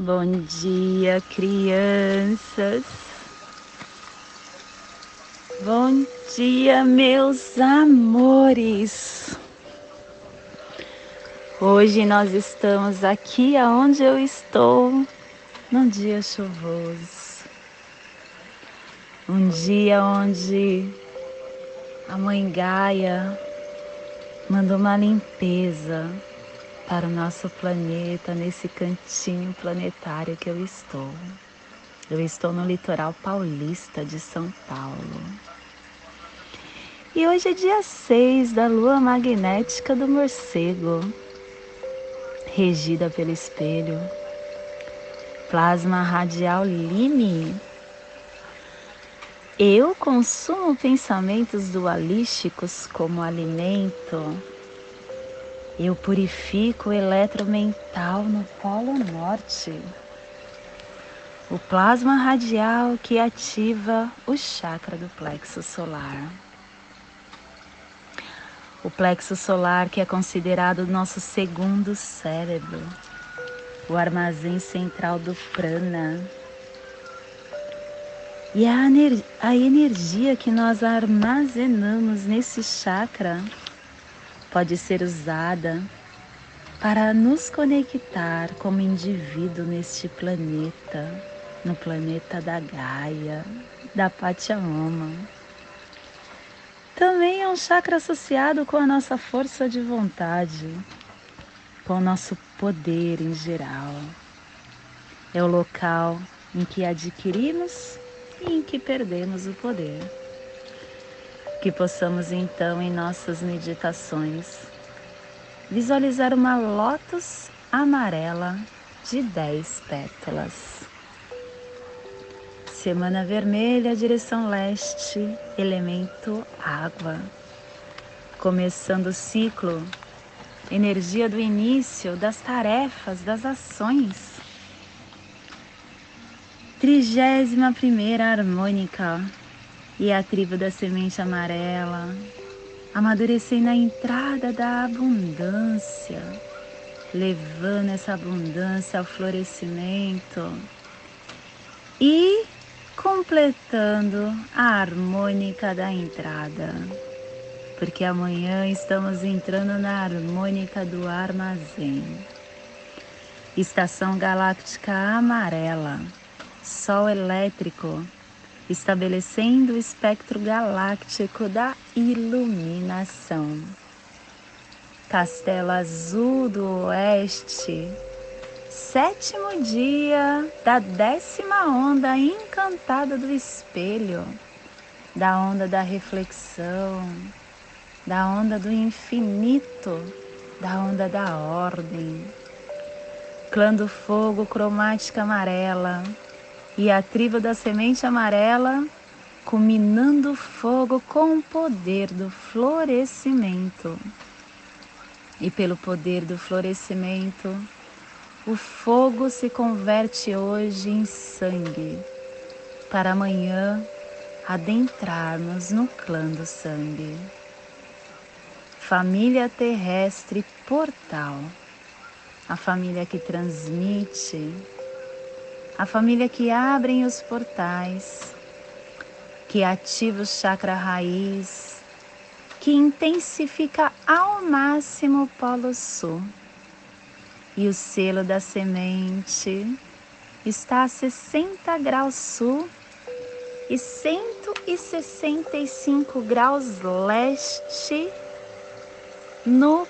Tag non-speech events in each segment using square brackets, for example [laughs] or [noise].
Bom dia, crianças. Bom dia, meus amores. Hoje nós estamos aqui aonde eu estou, num dia chuvoso. Um dia onde a mãe Gaia mandou uma limpeza para o nosso planeta, nesse cantinho planetário que eu estou. Eu estou no litoral paulista de São Paulo. E hoje é dia 6 da lua magnética do morcego, regida pelo espelho. Plasma radial Lime. Eu consumo pensamentos dualísticos como alimento, eu purifico o eletromental no Polo Norte. O plasma radial que ativa o chakra do plexo solar. O plexo solar que é considerado o nosso segundo cérebro, o armazém central do prana. E a, a energia que nós armazenamos nesse chakra pode ser usada para nos conectar como indivíduo neste planeta, no planeta da Gaia, da Pachamama. Também é um chakra associado com a nossa força de vontade, com o nosso poder em geral. É o local em que adquirimos e em que perdemos o poder. Que possamos então em nossas meditações visualizar uma lótus amarela de 10 pétalas. Semana vermelha, direção leste, elemento água. Começando o ciclo, energia do início, das tarefas, das ações. Trigésima primeira harmônica, e a tribo da semente amarela, amadurecendo a entrada da abundância, levando essa abundância ao florescimento e completando a harmônica da entrada. Porque amanhã estamos entrando na harmônica do armazém. Estação galáctica amarela, sol elétrico estabelecendo o espectro galáctico da iluminação. Castelo Azul do Oeste, sétimo dia da décima onda encantada do espelho, da onda da reflexão, da onda do infinito, da onda da ordem. Clã do fogo cromática amarela, e a tribo da semente amarela culminando fogo com o poder do florescimento. E pelo poder do florescimento, o fogo se converte hoje em sangue, para amanhã adentrarmos no clã do sangue. Família terrestre portal, a família que transmite a família que abrem os portais, que ativa o chakra raiz, que intensifica ao máximo o polo sul. E o selo da semente está a 60 graus sul e 165 graus leste no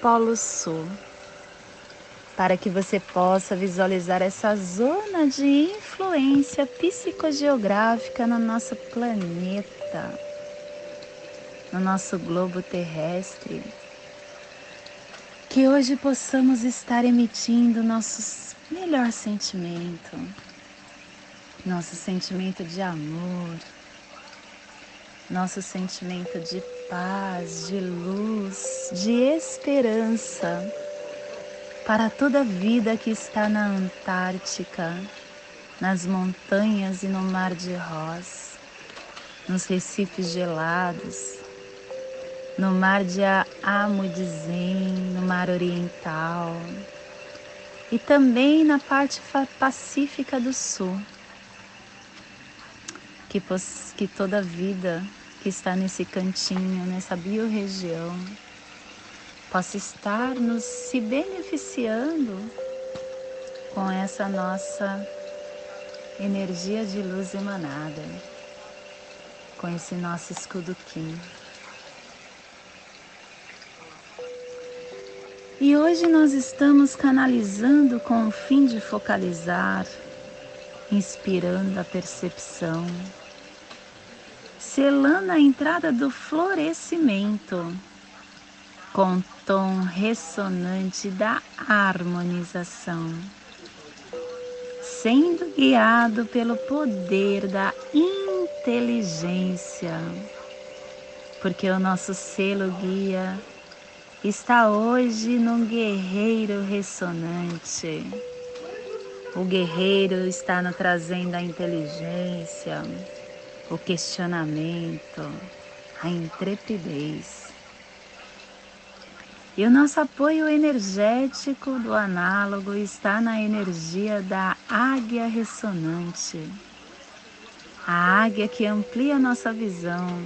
Polo Sul para que você possa visualizar essa zona de influência psicogeográfica no nosso planeta, no nosso globo terrestre. Que hoje possamos estar emitindo nosso melhor sentimento, nosso sentimento de amor, nosso sentimento de paz, de luz, de esperança para toda vida que está na Antártica, nas montanhas e no mar de Ross, nos recifes gelados, no mar de Amudizen, no mar oriental, e também na parte pacífica do sul. Que, que toda vida que está nesse cantinho, nessa biorregião, possa estar nos se beneficiando com essa nossa energia de luz emanada, com esse nosso escudo Kim. E hoje nós estamos canalizando com o fim de focalizar, inspirando a percepção, selando a entrada do florescimento com tom ressonante da harmonização, sendo guiado pelo poder da inteligência, porque o nosso selo guia está hoje num guerreiro ressonante. O guerreiro está nos trazendo a inteligência, o questionamento, a intrepidez. E o nosso apoio energético do análogo está na energia da águia ressonante. A águia que amplia nossa visão,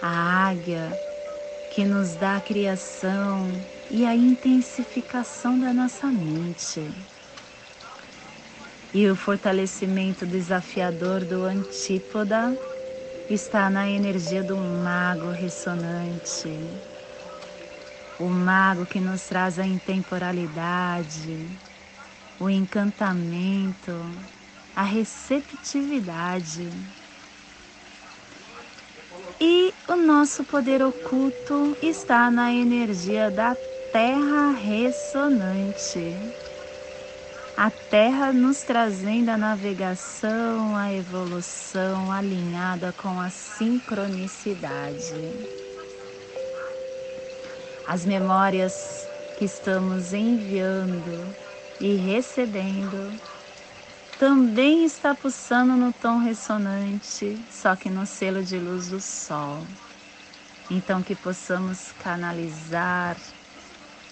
a águia que nos dá a criação e a intensificação da nossa mente. E o fortalecimento desafiador do antípoda está na energia do mago ressonante. O mago que nos traz a intemporalidade, o encantamento, a receptividade e o nosso poder oculto está na energia da Terra ressonante. A Terra nos trazendo a navegação, a evolução alinhada com a sincronicidade. As memórias que estamos enviando e recebendo também está pulsando no tom ressonante, só que no selo de luz do Sol. Então, que possamos canalizar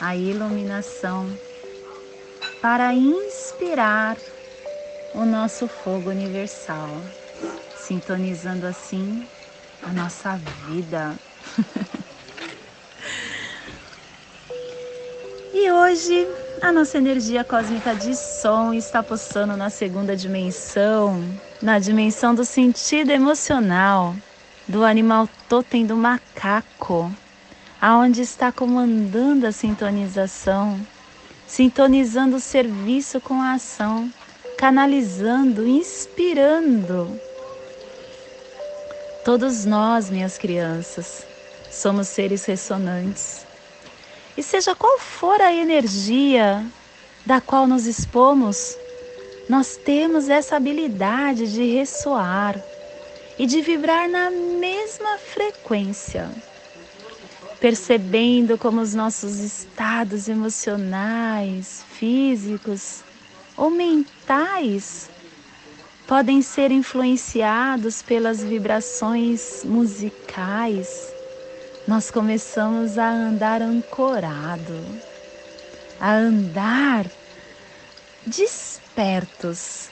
a iluminação para inspirar o nosso fogo universal, sintonizando assim a nossa vida. [laughs] e hoje a nossa energia cósmica de som está pulsando na segunda dimensão, na dimensão do sentido emocional, do animal totem do macaco, aonde está comandando a sintonização, sintonizando o serviço com a ação, canalizando, inspirando. Todos nós, minhas crianças, somos seres ressonantes e seja qual for a energia da qual nos expomos, nós temos essa habilidade de ressoar e de vibrar na mesma frequência, percebendo como os nossos estados emocionais, físicos ou mentais podem ser influenciados pelas vibrações musicais nós começamos a andar ancorado, a andar despertos.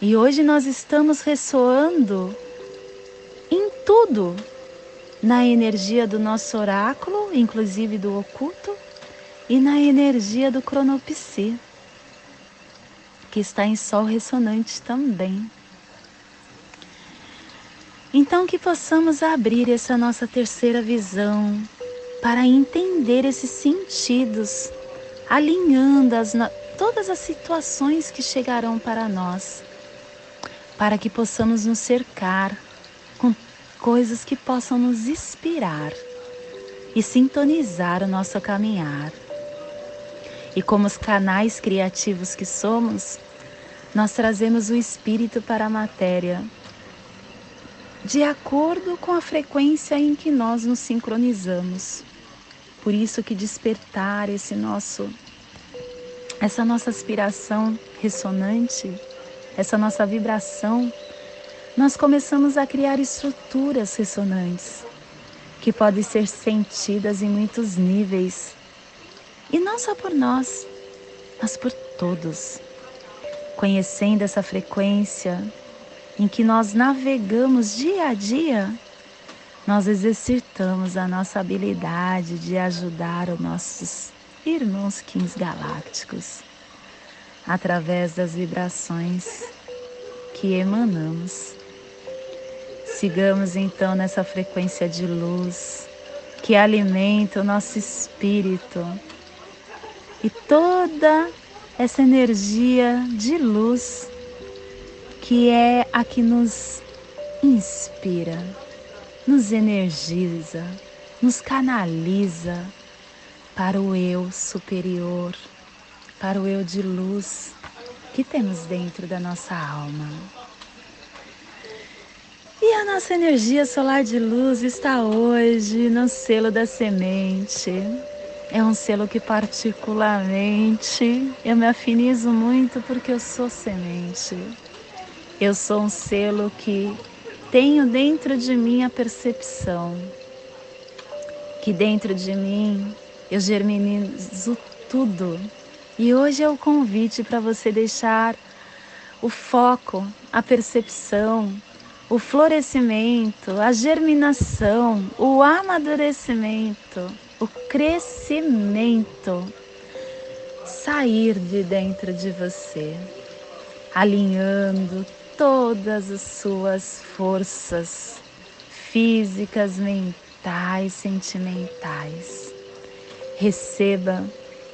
E hoje nós estamos ressoando em tudo, na energia do nosso oráculo, inclusive do oculto, e na energia do cronopsi, que está em sol ressonante também. Então, que possamos abrir essa nossa terceira visão para entender esses sentidos, alinhando as, todas as situações que chegarão para nós, para que possamos nos cercar com coisas que possam nos inspirar e sintonizar o nosso caminhar. E como os canais criativos que somos, nós trazemos o espírito para a matéria de acordo com a frequência em que nós nos sincronizamos. Por isso que despertar esse nosso essa nossa aspiração ressonante, essa nossa vibração, nós começamos a criar estruturas ressonantes que podem ser sentidas em muitos níveis. E não só por nós, mas por todos. Conhecendo essa frequência em que nós navegamos dia a dia, nós exercitamos a nossa habilidade de ajudar os nossos irmãos quins galácticos através das vibrações que emanamos. Sigamos então nessa frequência de luz que alimenta o nosso espírito e toda essa energia de luz que é a que nos inspira, nos energiza, nos canaliza para o eu superior, para o eu de luz que temos dentro da nossa alma. E a nossa energia solar de luz está hoje no selo da semente. É um selo que particularmente eu me afinizo muito porque eu sou semente. Eu sou um selo que tenho dentro de mim a percepção que dentro de mim eu germinizo tudo. E hoje é o convite para você deixar o foco, a percepção, o florescimento, a germinação, o amadurecimento, o crescimento sair de dentro de você, alinhando todas as suas forças físicas, mentais, sentimentais. Receba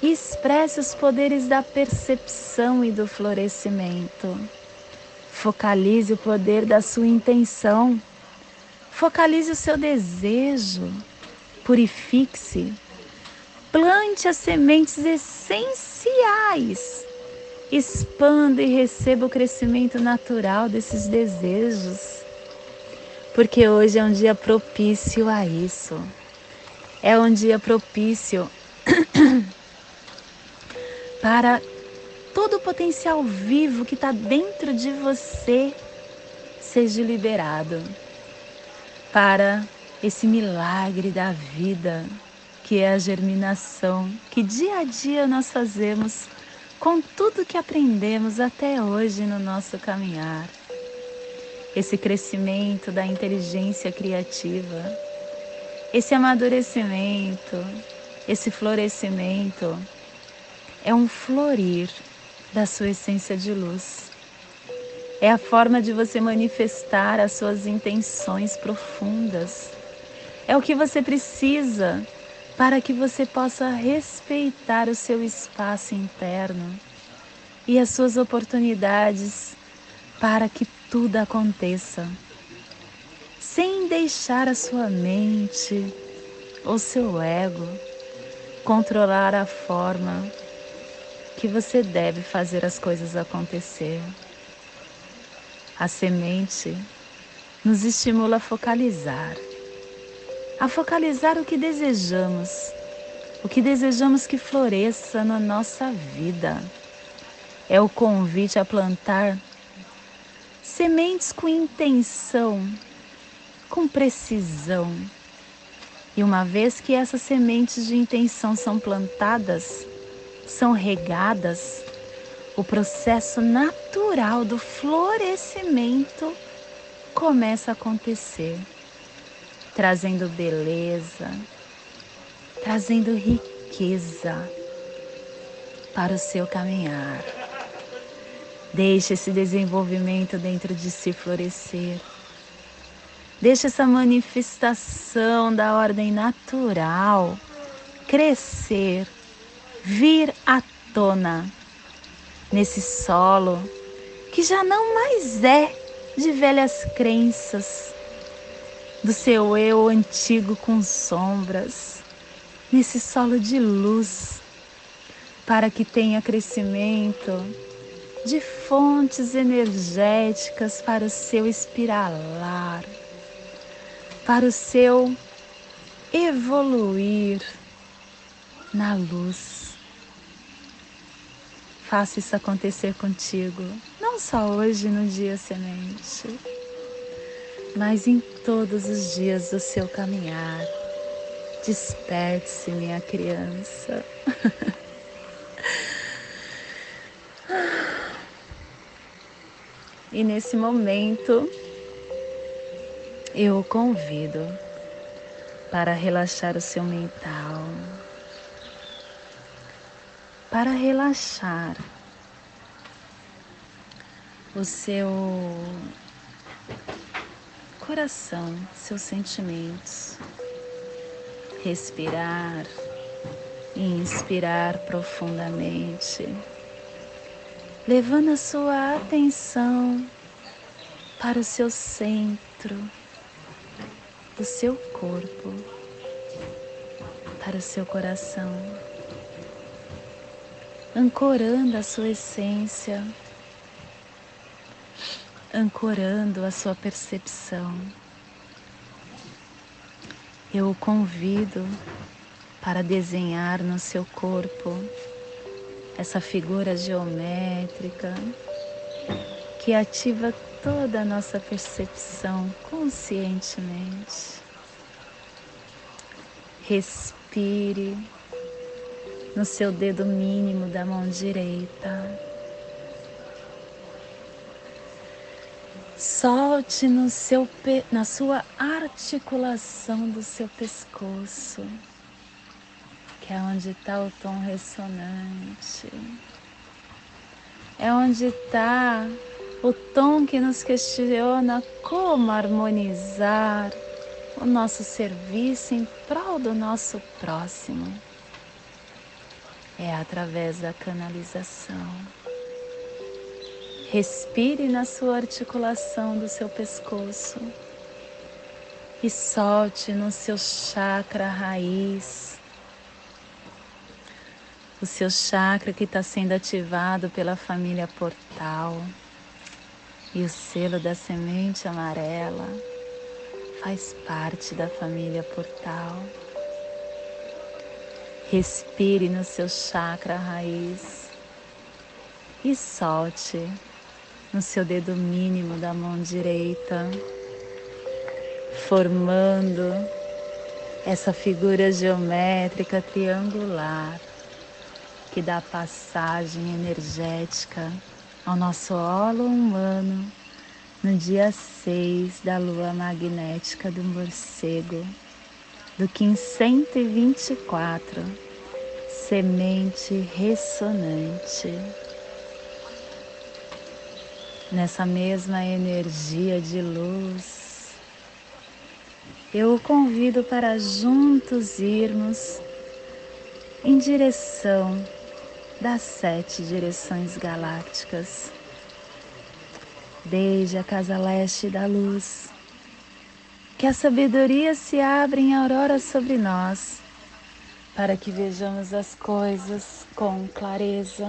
e expresse os poderes da percepção e do florescimento. Focalize o poder da sua intenção. Focalize o seu desejo. Purifique-se. Plante as sementes essenciais. Expanda e receba o crescimento natural desses desejos. Porque hoje é um dia propício a isso. É um dia propício [coughs] para todo o potencial vivo que está dentro de você seja liberado para esse milagre da vida que é a germinação que dia a dia nós fazemos com tudo que aprendemos até hoje no nosso caminhar. Esse crescimento da inteligência criativa, esse amadurecimento, esse florescimento é um florir da sua essência de luz. É a forma de você manifestar as suas intenções profundas. É o que você precisa para que você possa respeitar o seu espaço interno e as suas oportunidades para que tudo aconteça, sem deixar a sua mente ou seu ego controlar a forma que você deve fazer as coisas acontecer. A semente nos estimula a focalizar, a focalizar o que desejamos, o que desejamos que floresça na nossa vida. É o convite a plantar sementes com intenção, com precisão. E uma vez que essas sementes de intenção são plantadas, são regadas, o processo natural do florescimento começa a acontecer, trazendo beleza, trazendo riqueza para o seu caminhar. Deixe esse desenvolvimento dentro de si florescer. Deixe essa manifestação da ordem natural crescer vir à tona nesse solo que já não mais é de velhas crenças do seu eu antigo com sombras, nesse solo de luz, para que tenha crescimento de fontes energéticas para o seu espiralar, para o seu evoluir na luz. Faça isso acontecer contigo, não só hoje no dia semente, mas em todos os dias do seu caminhar. Desperte-se, minha criança. [laughs] E nesse momento, eu o convido para relaxar o seu mental, para relaxar o seu coração, seus sentimentos. Respirar e inspirar profundamente, levando a sua atenção para o seu centro do seu corpo, para o seu coração, ancorando a sua essência, ancorando a sua percepção. Eu o convido para desenhar no seu corpo essa figura geométrica que ativa toda a nossa percepção conscientemente. Respire no seu dedo mínimo da mão direita. Solte no seu, na sua articulação do seu pescoço, que é onde está o tom ressonante. É onde está o tom que nos questiona como harmonizar o nosso serviço em prol do nosso próximo. É através da canalização. Respire na sua articulação do seu pescoço e solte no seu chakra raiz, o seu chakra que está sendo ativado pela família portal. E o selo da semente amarela faz parte da família portal. Respire no seu chakra raiz e solte no seu dedo mínimo da mão direita, formando essa figura geométrica triangular que dá passagem energética ao nosso holo humano no dia 6 da lua magnética do morcego, do Kim 124, semente ressonante. Nessa mesma energia de luz, eu o convido para juntos irmos em direção das sete direções galácticas, desde a casa leste da luz, que a sabedoria se abra em aurora sobre nós, para que vejamos as coisas com clareza,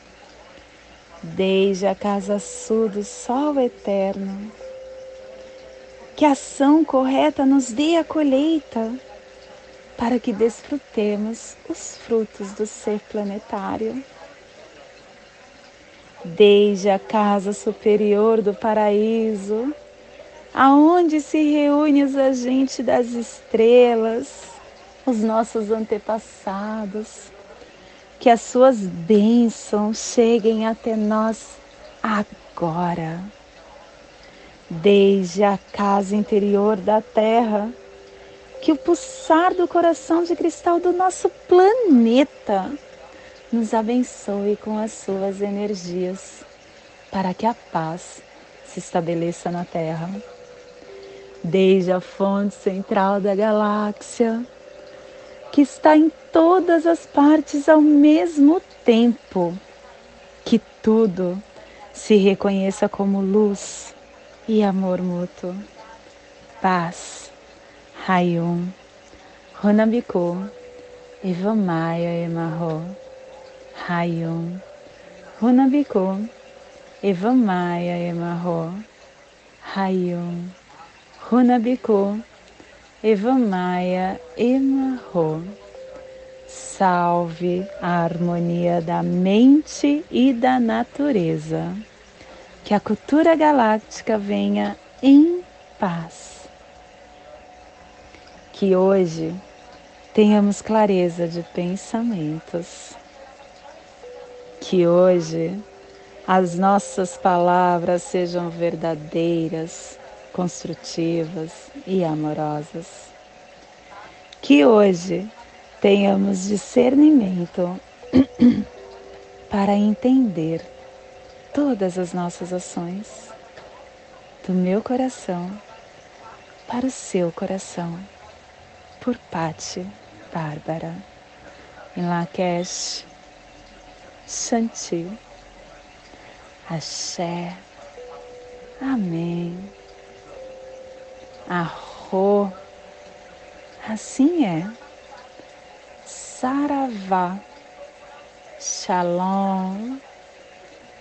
Desde a casa sul do sol eterno, que ação correta nos dê a colheita para que desfrutemos os frutos do ser planetário. Desde a casa superior do paraíso, aonde se reúnem os agentes das estrelas, os nossos antepassados, que as suas bênçãos cheguem até nós agora. Desde a casa interior da terra, que o pulsar do coração de cristal do nosso planeta nos abençoe com as suas energias, para que a paz se estabeleça na Terra. Desde a fonte central da galáxia, que está em todas as partes ao mesmo tempo, que tudo se reconheça como luz e amor mútuo, paz. Hayum, Runabiku, Eva Maia Emarro, Hayum, Runabiku, Evamaya Emarro, Hayum, Runabiku, Evamaya Emarro. Salve a harmonia da mente e da natureza. Que a cultura galáctica venha em paz. Que hoje tenhamos clareza de pensamentos. Que hoje as nossas palavras sejam verdadeiras, construtivas e amorosas. Que hoje tenhamos discernimento [clears throat] para entender todas as nossas ações do meu coração para o seu coração, por Pati Bárbara, em Lakesh, Shanti, Axé, Amém, Arro, assim é, Saravá, Shalom,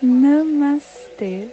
Namastê.